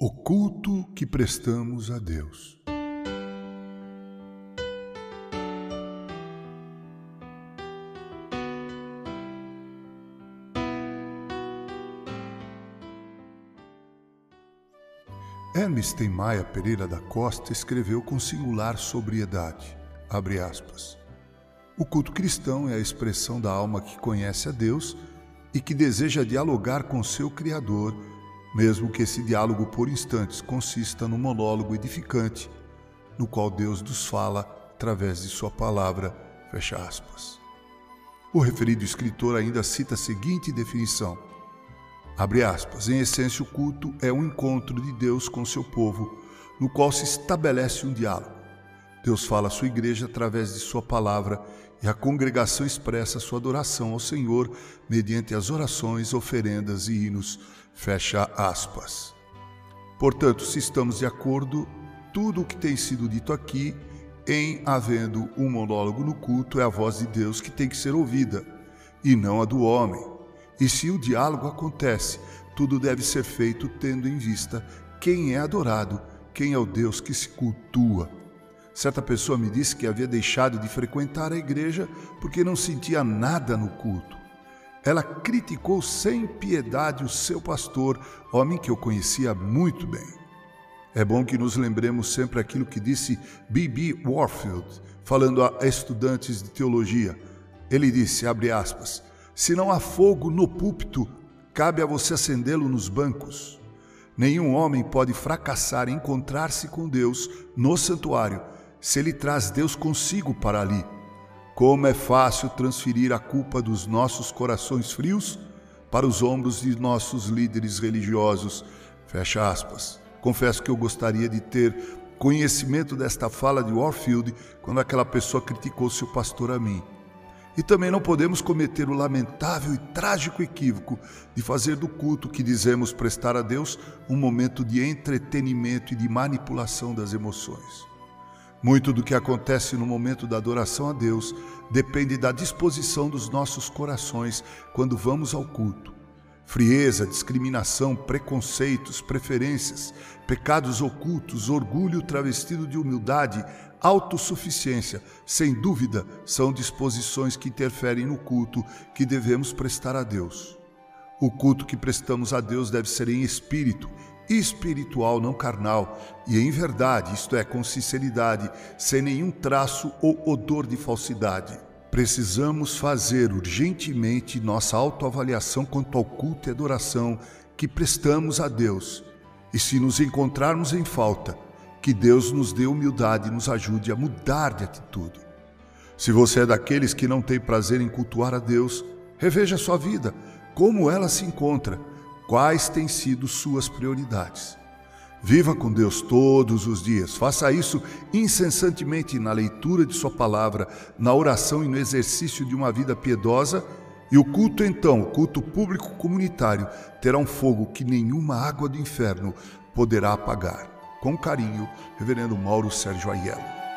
O culto que prestamos a Deus. Hermes Maia Pereira da Costa escreveu com singular sobriedade, abre aspas, o culto cristão é a expressão da alma que conhece a Deus e que deseja dialogar com seu Criador mesmo que esse diálogo por instantes consista num monólogo edificante, no qual Deus nos fala através de Sua palavra. Fecha aspas. O referido escritor ainda cita a seguinte definição: abre aspas, em essência, o culto é um encontro de Deus com seu povo, no qual se estabelece um diálogo. Deus fala à sua igreja através de sua palavra e a congregação expressa sua adoração ao Senhor mediante as orações, oferendas e hinos Fecha aspas. Portanto, se estamos de acordo, tudo o que tem sido dito aqui, em havendo um monólogo no culto, é a voz de Deus que tem que ser ouvida, e não a do homem. E se o diálogo acontece, tudo deve ser feito tendo em vista quem é adorado, quem é o Deus que se cultua. Certa pessoa me disse que havia deixado de frequentar a igreja porque não sentia nada no culto. Ela criticou sem piedade o seu pastor, homem que eu conhecia muito bem. É bom que nos lembremos sempre aquilo que disse B.B. Warfield, falando a estudantes de teologia. Ele disse, abre aspas, se não há fogo no púlpito, cabe a você acendê-lo nos bancos. Nenhum homem pode fracassar em encontrar-se com Deus no santuário se ele traz Deus consigo para ali. Como é fácil transferir a culpa dos nossos corações frios para os ombros de nossos líderes religiosos. Fecha aspas. Confesso que eu gostaria de ter conhecimento desta fala de Warfield quando aquela pessoa criticou seu pastor a mim. E também não podemos cometer o lamentável e trágico equívoco de fazer do culto que dizemos prestar a Deus um momento de entretenimento e de manipulação das emoções. Muito do que acontece no momento da adoração a Deus depende da disposição dos nossos corações quando vamos ao culto. Frieza, discriminação, preconceitos, preferências, pecados ocultos, orgulho travestido de humildade, autossuficiência, sem dúvida, são disposições que interferem no culto que devemos prestar a Deus. O culto que prestamos a Deus deve ser em espírito espiritual, não carnal, e em verdade, isto é, com sinceridade, sem nenhum traço ou odor de falsidade. Precisamos fazer urgentemente nossa autoavaliação quanto ao culto e adoração que prestamos a Deus. E se nos encontrarmos em falta, que Deus nos dê humildade e nos ajude a mudar de atitude. Se você é daqueles que não tem prazer em cultuar a Deus, reveja sua vida, como ela se encontra quais têm sido suas prioridades. Viva com Deus todos os dias. Faça isso incessantemente na leitura de Sua palavra, na oração e no exercício de uma vida piedosa. E o culto, então, o culto público comunitário, terá um fogo que nenhuma água do inferno poderá apagar. Com carinho, Reverendo Mauro Sérgio Aiello.